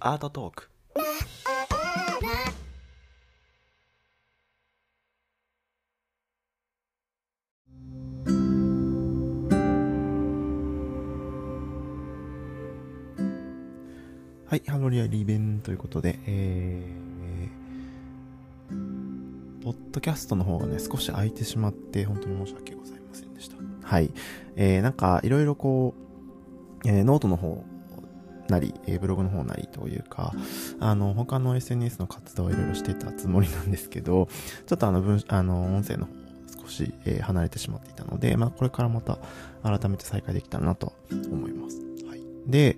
アートトークはい、ハロリアリベンということで、えー、ポッドキャストの方がね、少し空いてしまって、本当に申し訳ございませんでした。はい。えー、なんか、いろいろこう、えー、ノートの方なり、えー、ブログの方なりというか、あの、他の SNS の活動をいろいろしてたつもりなんですけど、ちょっとあの、文、あの、音声の方少し、えー、離れてしまっていたので、まあ、これからまた改めて再開できたらなと思います。はい。で、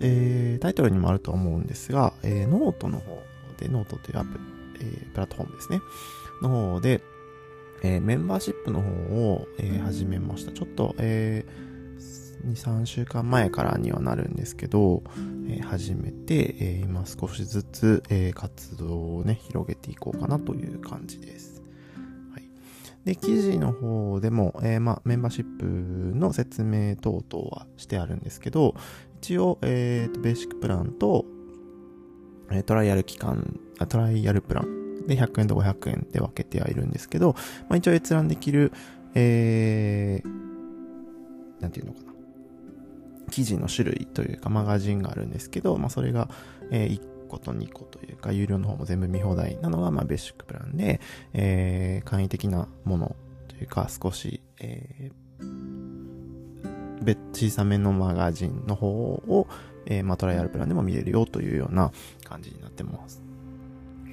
えー、タイトルにもあると思うんですが、えー、ノートの方で、ノートというアプリ、えー、プラットフォームですね。の方で、えー、メンバーシップの方を、えー、始めました。ちょっと、えー、2、3週間前からにはなるんですけど、えー、始めて、えー、今少しずつ、えー、活動をね、広げていこうかなという感じです。はい。で、記事の方でも、えー、まあ、メンバーシップの説明等々はしてあるんですけど、一応、えー、と、ベーシックプランと、えー、トライアル期間、あトライアルプランで100円と500円で分けてはいるんですけど、まあ、一応閲覧できる、えー、なんていうのかな。記事の種類というかマガジンがあるんですけど、まあ、それが、えー、1個と2個というか、有料の方も全部見放題なのが、まあ、ベーシックプランで、えー、簡易的なものというか、少し、えー、小さめのマガジンの方を、えー、まあ、トライアルプランでも見れるよというような感じになってます。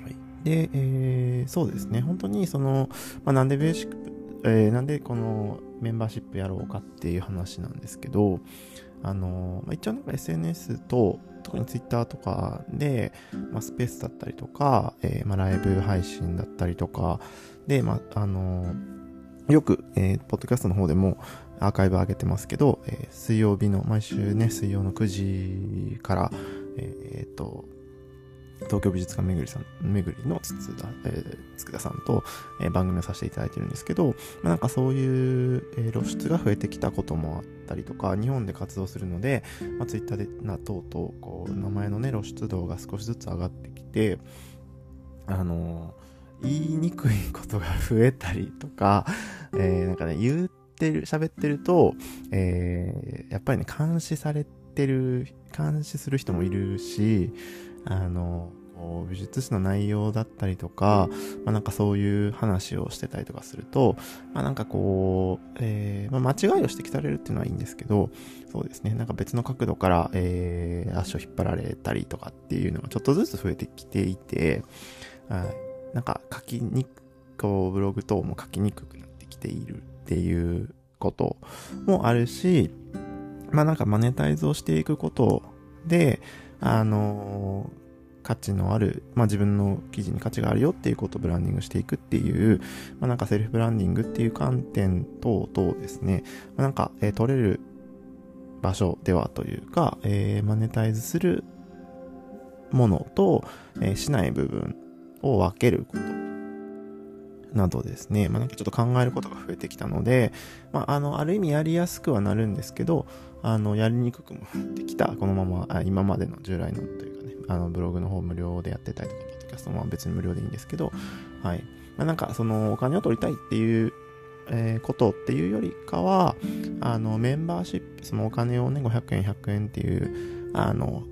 はい、で、えー、そうですね、本当にその、まあ、なんでベーシック、えー、なんでこのメンバーシップやろうかっていう話なんですけど、あの、まあ、一応なんか SNS と、特に Twitter とかで、まあ、スペースだったりとか、えー、まあ、ライブ配信だったりとか、で、まあ、あのよく、えー、ポッドキャストの方でも、アーカイブ上げてますけど、えー、水曜日の、毎週ね、水曜の9時から、えー、っと、東京美術館めぐりさん、めぐりのつつだ、えー、つくださんと、えー、番組をさせていただいてるんですけど、まあ、なんかそういう、えー、露出が増えてきたこともあったりとか、日本で活動するので、まあ、ツイッターでな、とうとう、こう、名前のね、露出度が少しずつ上がってきて、あの言いにくいことが増えたりとか、えー、なんかね、言ってる、喋ってると、えー、やっぱりね、監視されてる、監視する人もいるし、あの、こう美術史の内容だったりとか、まあ、なんかそういう話をしてたりとかすると、まあ、なんかこう、えー、まあ、間違いを指摘されるっていうのはいいんですけど、そうですね、なんか別の角度から、えー、足を引っ張られたりとかっていうのがちょっとずつ増えてきていて、はい、なんか書きにく、こうブログ等も書きにくくなってきているっていうこともあるし、まあなんかマネタイズをしていくことで、あの価値のある、まあ自分の記事に価値があるよっていうことをブランディングしていくっていう、まあなんかセルフブランディングっていう観点等々ですね、まあ、なんか、えー、取れる場所ではというか、えー、マネタイズするものと、えー、しない部分を分けること。などですね、まあ、なんかちょっと考えることが増えてきたので、まあ、あの、ある意味やりやすくはなるんですけど、あの、やりにくくもなってきた、このまま、あ今までの従来のというかね、あの、ブログの方無料でやってたりとか、ポッドキャストも別に無料でいいんですけど、はい。まあ、なんか、その、お金を取りたいっていう、え、ことっていうよりかは、あの、メンバーシップ、そのお金をね、500円、100円っていう、あの、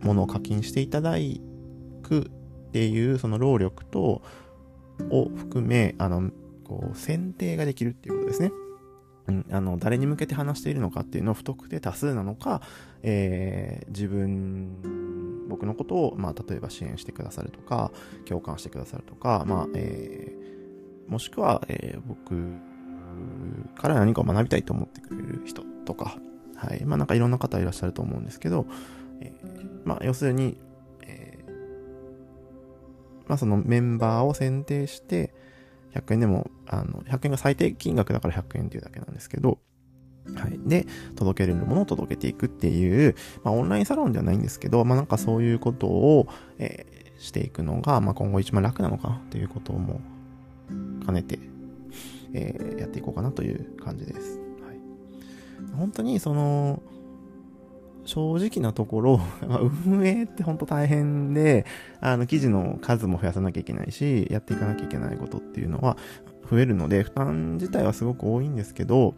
ものを課金していただくっていう、その労力と、を含め、あの、こう、選定ができるっていうことですね。うん、あの、誰に向けて話しているのかっていうのを不特定多数なのか、えー、自分、僕のことを、まあ、例えば支援してくださるとか、共感してくださるとか、まあ、えー、もしくは、えー、僕から何かを学びたいと思ってくれる人とか、はい。まあ、なんかいろんな方いらっしゃると思うんですけど、えー、まあ、要するに、まあそのメンバーを選定して、100円でも、あの、100円が最低金額だから100円っていうだけなんですけど、はい。で、届けれるものを届けていくっていう、まあオンラインサロンじゃないんですけど、まあなんかそういうことを、えー、していくのが、まあ今後一番楽なのかなっていうことも兼ねて、えー、やっていこうかなという感じです。はい。本当にその、正直なところ、運営って本当大変で、あの、記事の数も増やさなきゃいけないし、やっていかなきゃいけないことっていうのは増えるので、負担自体はすごく多いんですけど、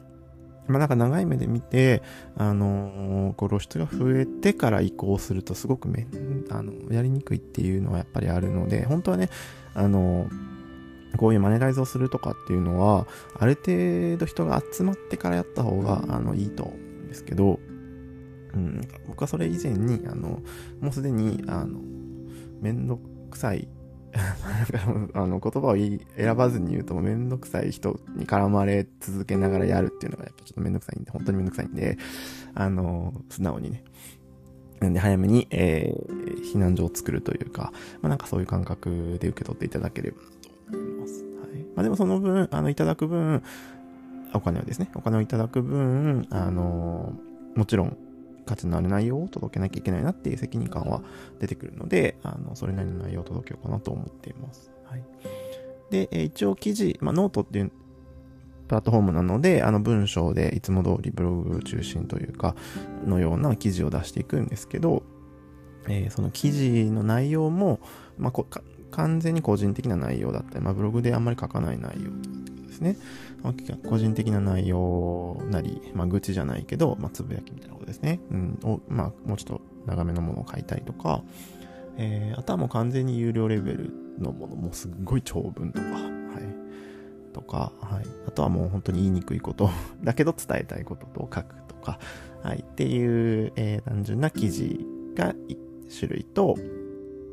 まあなんか長い目で見て、あのー、こう露出が増えてから移行するとすごくめあの、やりにくいっていうのはやっぱりあるので、本当はね、あのー、こういうマネタイズをするとかっていうのは、ある程度人が集まってからやった方が、あの、いいと思うんですけど、うん、僕はそれ以前に、あの、もうすでに、あの、めんどくさい あの、言葉を選ばずに言うと、めんどくさい人に絡まれ続けながらやるっていうのが、やっぱちょっとめんどくさいんで、本当にめんどくさいんで、あの、素直にね。なんで、早めに、えー、避難所を作るというか、まあ、なんかそういう感覚で受け取っていただければなと思います。はい。まあ、でもその分、あの、いただく分、お金をですね、お金をいただく分、あの、もちろん、価値のある内容を届けなきゃいけないなっていう責任感は出てくるので、あの、それなりの内容を届けようかなと思っています。はい。で、え一応記事、まあ、ノートっていうプラットフォームなので、あの文章でいつも通りブログ中心というか、のような記事を出していくんですけど、えー、その記事の内容も、まあ、完全に個人的な内容だったり、まあ、ブログであんまり書かない内容ですね。個人的な内容なり、まあ、愚痴じゃないけど、まあ、つぶやきみたいなことですね。うん、を、まあ、もうちょっと長めのものを書いたりとか、えー、あとはもう完全に有料レベルのもの、もすっごい長文とか、はい。とか、はい。あとはもう本当に言いにくいこと だけど伝えたいことと書くとか、はい。っていう、えー、単純な記事が1種類と、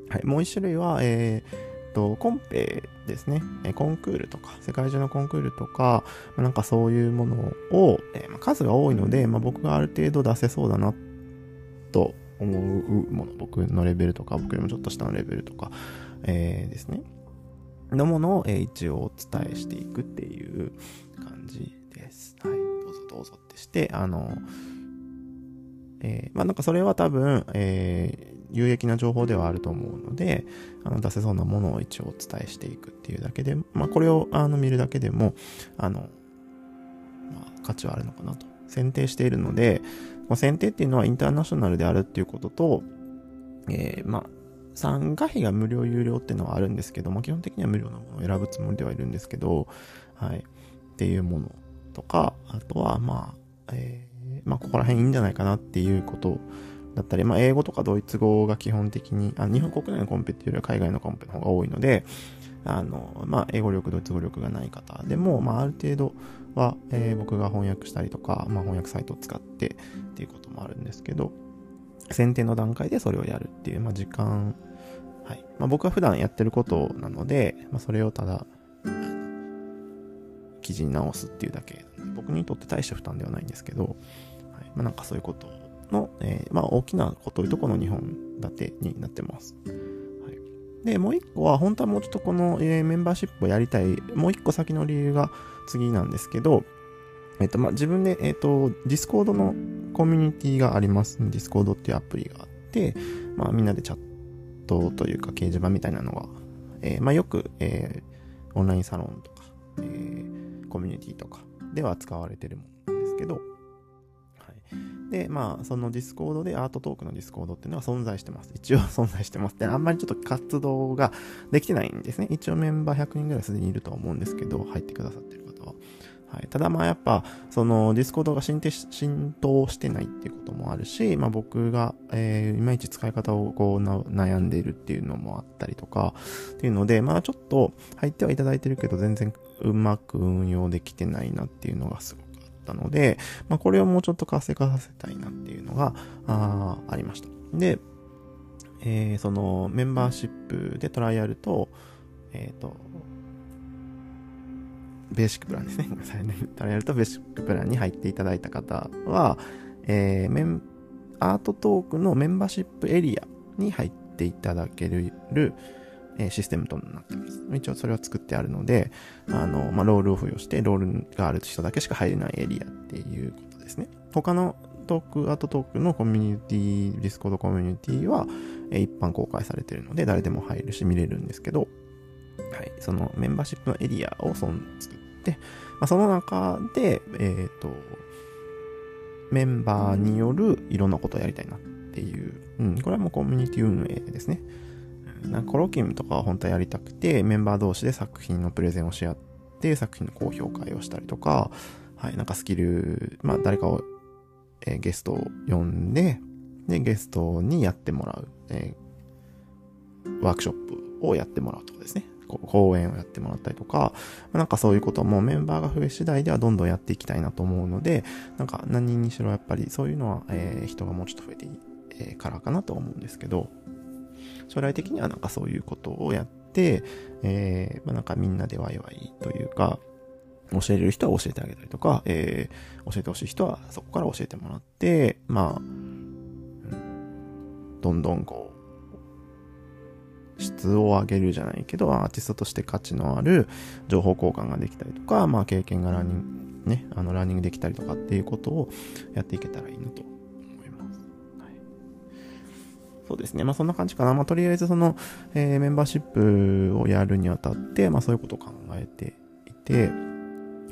はい。もう1種類は、えー、と、コンペですね、コンクールとか、世界中のコンクールとか、なんかそういうものを、えま数が多いので、まあ、僕がある程度出せそうだなと思うもの、僕のレベルとか、僕よりもちょっと下のレベルとか、えー、ですね、のものを、え一応お伝えしていくっていう感じです。はい。どうぞどうぞってして、あの、えー、まあなんかそれは多分、えー、有益な情報ではあると思うので、あの出せそうなものを一応お伝えしていくっていうだけで、まあこれをあの見るだけでも、あの、まあ価値はあるのかなと。選定しているので、まあ、選定っていうのはインターナショナルであるっていうことと、えー、まあ、参加費が無料有料っていうのはあるんですけども、基本的には無料なものを選ぶつもりではいるんですけど、はい。っていうものとか、あとは、まあ、えー、まあ、ここら辺いいんじゃないかなっていうことだったり、まあ、英語とかドイツ語が基本的に、あ日本国内のコンペっていうよりは海外のコンペの方が多いので、あの、まあ、英語力、ドイツ語力がない方でも、まあ、ある程度は、えー、僕が翻訳したりとか、まあ、翻訳サイトを使ってっていうこともあるんですけど、選定の段階でそれをやるっていう、まあ、時間、はい。まあ、僕は普段やってることなので、まあ、それをただ、記事に直すっていうだけ。僕にとって大した負担ではないんですけど、はい。まあ、なんかそういうことの、えー、まあ、大きなこというとこの2本立てになってます。はい、で、もう一個は、本当はもうちょっとこの、えー、メンバーシップをやりたい、もう一個先の理由が次なんですけど、えっ、ー、と、まあ、自分で、えっ、と、 Discord のコミュニティがあります。 Discord っていうアプリがあって、まあ、みんなでチャットというか掲示板みたいなのが、えまあ、よく、えオンラインサロンとか、えコミュニティとかでは使われてるもんですけど、はいで、まあ、そのディスコードでアートトークのディスコードっていうのは存在してます。一応 存在してます。で、あんまりちょっと活動ができてないんですね。一応メンバー100人ぐらいすでにいるとは思うんですけど、入ってくださってる方は。はい。ただまあやっぱ、そのディスコードが浸浸透してないっていうこともあるし、まあ僕が、えー、いまいち使い方をこう悩んでいるっていうのもあったりとか、っていうので、まあちょっと入ってはいただいてるけど全然うまく運用できてないなっていうのがすごくったので、まあ、これをもうちょっと活性化させたいなっていうのが、あありました。で、えー、そのメンバーシップでトライアルと、えっ、ー、と、ベーシックプランですね。ごめんなさいね。トライアルとベーシックプランに入っていただいた方は、えー、メン、アートトークのメンバーシップエリアに入っていただける、えシステムとなっています。一応それは作ってあるので、あの、まあ、ロールを付与して、ロールがある人だけしか入れないエリアっていうことですね。他のトーク、アートトークのコミュニティ、ディスコードコミュニティは、え一般公開されているので、誰でも入るし見れるんですけど、はい、そのメンバーシップのエリアをそん作って、まあ、その中で、えっ、ー、と、メンバーによるいろんなことをやりたいなっていう、うん、これはもうコミュニティ運営ですね。なんかコロキウムとかは本当はやりたくて、メンバー同士で作品のプレゼンをし合って、作品の高評価をしたりとか、はい、なんかスキル、まあ誰かを、えー、ゲストを呼んで、で、ゲストにやってもらう、えー、ワークショップをやってもらうとかですね。講演をやってもらったりとか、なんかそういうこともメンバーが増え次第ではどんどんやっていきたいなと思うので、なんか何人にしろやっぱりそういうのは、えー、人がもうちょっと増えていい、えー、からかなと思うんですけど、将来的にはなんかそういうことをやって、えー、まあ、なんかみんなでワイワイというか、教えれる人は教えてあげたりとか、えー、教えてほしい人はそこから教えてもらって、まあ、どんどんこう、質を上げるじゃないけど、アーティストとして価値のある情報交換ができたりとか、まあ経験がランニング、ね、あのランニングできたりとかっていうことをやっていけたらいいなと思います。はい、そうですね。まあそんな感じかな。まあとりあえずその、えー、メンバーシップをやるにあたって、まあそういうことを考えていて、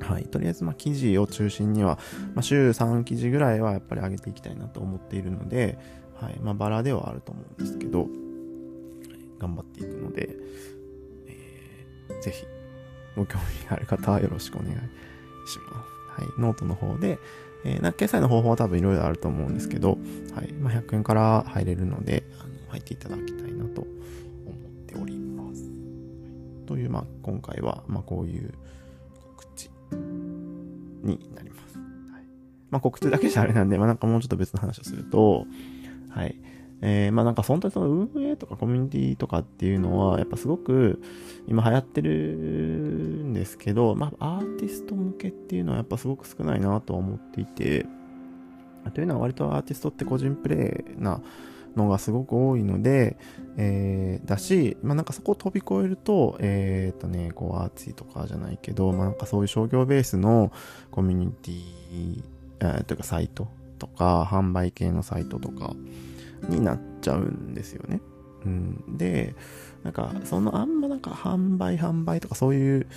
はい。とりあえず、まあ、記事を中心には、まあ、週3記事ぐらいはやっぱり上げていきたいなと思っているので、はい。まあ、バラではあると思うんですけど、頑張っていくので、えー、ぜひ、ご興味がある方はよろしくお願いします。はい。ノートの方で、えー、な決済の方法は多分いろいろあると思うんですけど、はい。まあ、100円から入れるので、あの入っていただきたいなと思っております。という、まあ、今回は、まあ、こういう告知になります。はい。まあ、告知だけじゃあれなんで、まあ、なんかもうちょっと別の話をすると、はい。えー、まあなんか本当にその運営とかコミュニティとかっていうのは、やっぱすごく今流行ってるんですけど、まあアーティスト向けっていうのはやっぱすごく少ないなとは思っていて、というのは割とアーティストって個人プレイなのがすごく多いので、えー、だし、まあなんかそこを飛び越えると、えー、っとね、こうアーツィとかじゃないけど、まあなんかそういう商業ベースのコミュニティ、えー、というかサイトとか、販売系のサイトとかになっちゃうんですよね。うん。で、なんか、そのあんまなんか販売販売とかそういう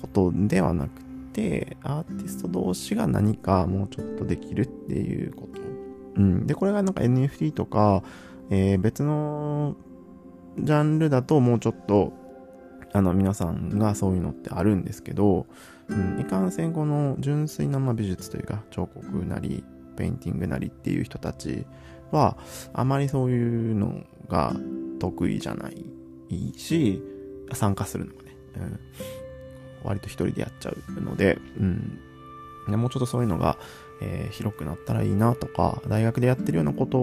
ことではなくて、アーティスト同士が何かもうちょっとできるっていうこと。うん。で、これがなんか NFT とか、えー、別のジャンルだともうちょっと、あの、皆さんがそういうのってあるんですけど、うん、いかんせんこの純粋なま美術というか、彫刻なり、ペインティングなりっていう人たちは、あまりそういうのが得意じゃないし、参加するのがね、うん、割と一人でやっちゃうので、うん、でもうちょっとそういうのが、えー、広くなったらいいなとか、大学でやってるようなこと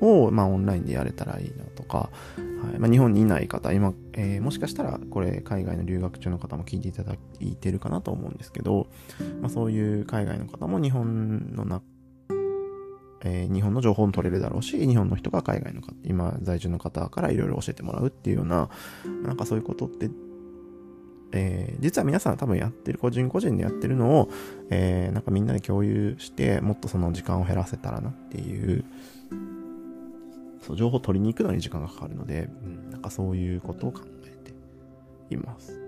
を、まあ、オンラインでやれたらいいなとか、はい。まあ、日本にいない方、今、えー、もしかしたらこれ海外の留学中の方も聞いていただいてるかなと思うんですけど、まあ、そういう海外の方も日本の中えー、日本の情報も取れるだろうし、日本の人が海外の方、今在住の方からいろいろ教えてもらうっていうような、なんかそういうことって、えー、実は皆さん多分やってる、個人個人でやってるのを、えー、なんかみんなで共有して、もっとその時間を減らせたらなっていう、そう、情報を取りに行くのに時間がかかるので、うん、なんかそういうことを考えています。はい。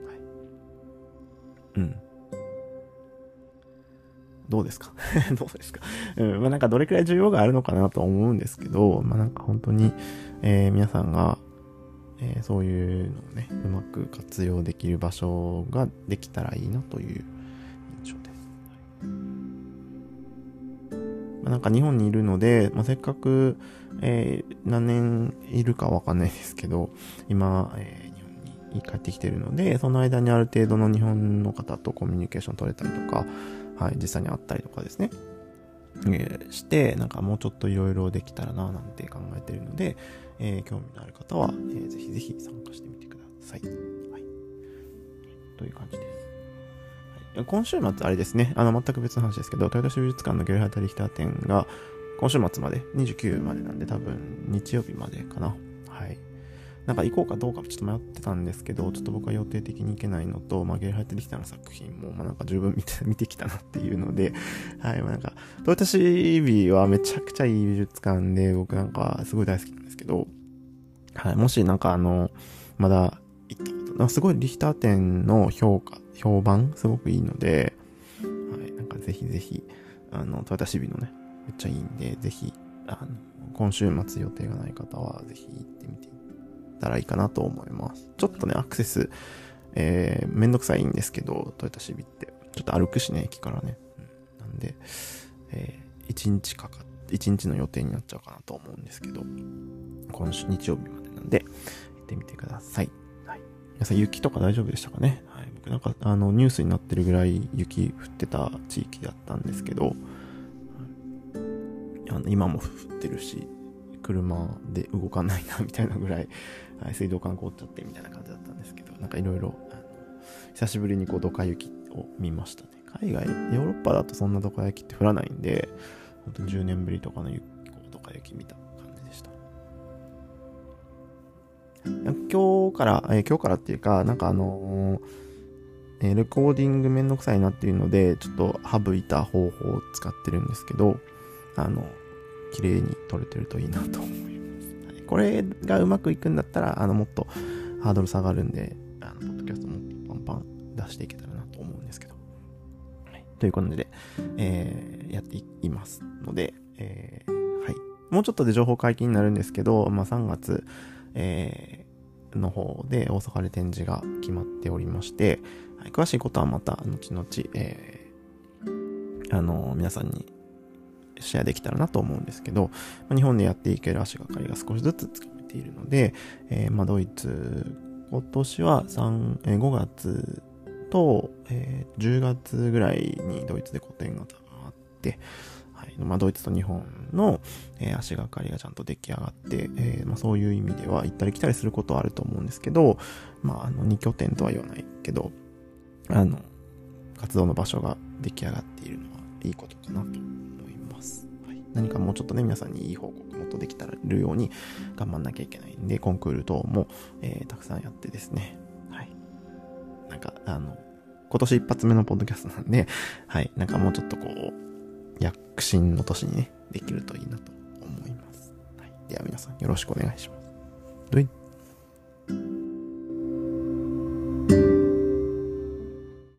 うん。どうですか？どうですか？うん、まあなんかどれくらい需要があるのかなと思うんですけど、まあなんか本当に、えー、皆さんが、えー、そういうのをね、うまく活用できる場所ができたらいいなという印象で。す。まあ、なんか日本にいるので、まあ、せっかく、えー、何年いるかわかんないですけど、今、えー、日本に帰ってきてるので、その間にある程度の日本の方とコミュニケーション取れたりとか、はい、実際に会ったりとかですね、えー、して、なんかもうちょっといろいろできたらな、なんて考えてるので、えー、興味のある方は、えー、ぜひぜひ参加してみてください。はい。という感じです。はい、今週末、あれですね、あの、全く別の話ですけど、豊田市美術館のゲルハタリヒター展が、今週末まで、29までなんで、多分、日曜日までかな。はい。なんか行こうかどうかちょっと迷ってたんですけど、ちょっと僕は予定的に行けないのと、まあ、ゲルハイト・リヒターの作品も、まあ、なんか十分見て、見てきたなっていうので、はい、まあ、なんか、トヨタシービーはめちゃくちゃいい美術館で、僕なんかすごい大好きなんですけど、はい、もしなんかあの、まだ行ったこと、すごいリヒター展の評価、評判、すごくいいので、はい、なんかぜひぜひ、あの、トヨタシビのね、めっちゃいいんで、ぜひ、あの、今週末予定がない方は、ぜひ行ってみていたらいいかなと思います。ちょっとね、アクセス、えー、めんどくさいんですけど、トヨタシビって。ちょっと歩くしね、駅からね。うん、なんで、えー、1日かかって、1日の予定になっちゃうかなと思うんですけど、今週日曜日までなんで、行ってみてください。はい。皆さん雪とか大丈夫でしたかね？はい。僕なんか、あの、ニュースになってるぐらい雪降ってた地域だったんですけど、あの今も降ってるし、車で動かないなみたいなぐらい、はい、水道管凍っちゃってみたいな感じだったんですけど、なんかいろいろ、久しぶりにこう、ドカ雪を見ましたね。海外、ヨーロッパだとそんなドカ雪って降らないんで、本当に10年ぶりとかの雪、ドカ雪見た感じでした。今日から、え、今日からっていうか、なんかあのー、え、レコーディングめんどくさいなっていうので、ちょっと省いた方法を使ってるんですけど、あの、綺麗に撮れてるといいなと思います。はい、これがうまくいくんだったら、あの、もっとハードル下がるんで、あの、ポッドキャストもパンパン出していけたらなと思うんですけど。はい、ということで、えー、やっていますので、えー、はい。もうちょっとで情報解禁になるんですけど、まあ、3月、えー、の方で大阪で展示が決まっておりまして、はい、詳しいことはまた後々、えー、あの、皆さんにシェアできたらなと思うんですけど、ま日本でやっていける足がかりが少しずつつかめているので、えー、まあ、ドイツ、今年は3、えー、5月と、えー、10月ぐらいにドイツで個展があって、はいまあ、ドイツと日本の、えー、足がかりがちゃんと出来上がって、えーまあ、そういう意味では行ったり来たりすることはあると思うんですけど、まあ、あの2拠点とは言わないけど、あの、活動の場所が出来上がっているのはいいことかなと何かもうちょっとね、皆さんにいい報告もっとできたらるように頑張んなきゃいけないんで、コンクール等も、えー、たくさんやってですね。はい。なんか、あの、今年一発目のポッドキャストなんで、はい。なんかもうちょっとこう、躍進の年にね、できるといいなと思います。はい。では皆さんよろしくお願いします。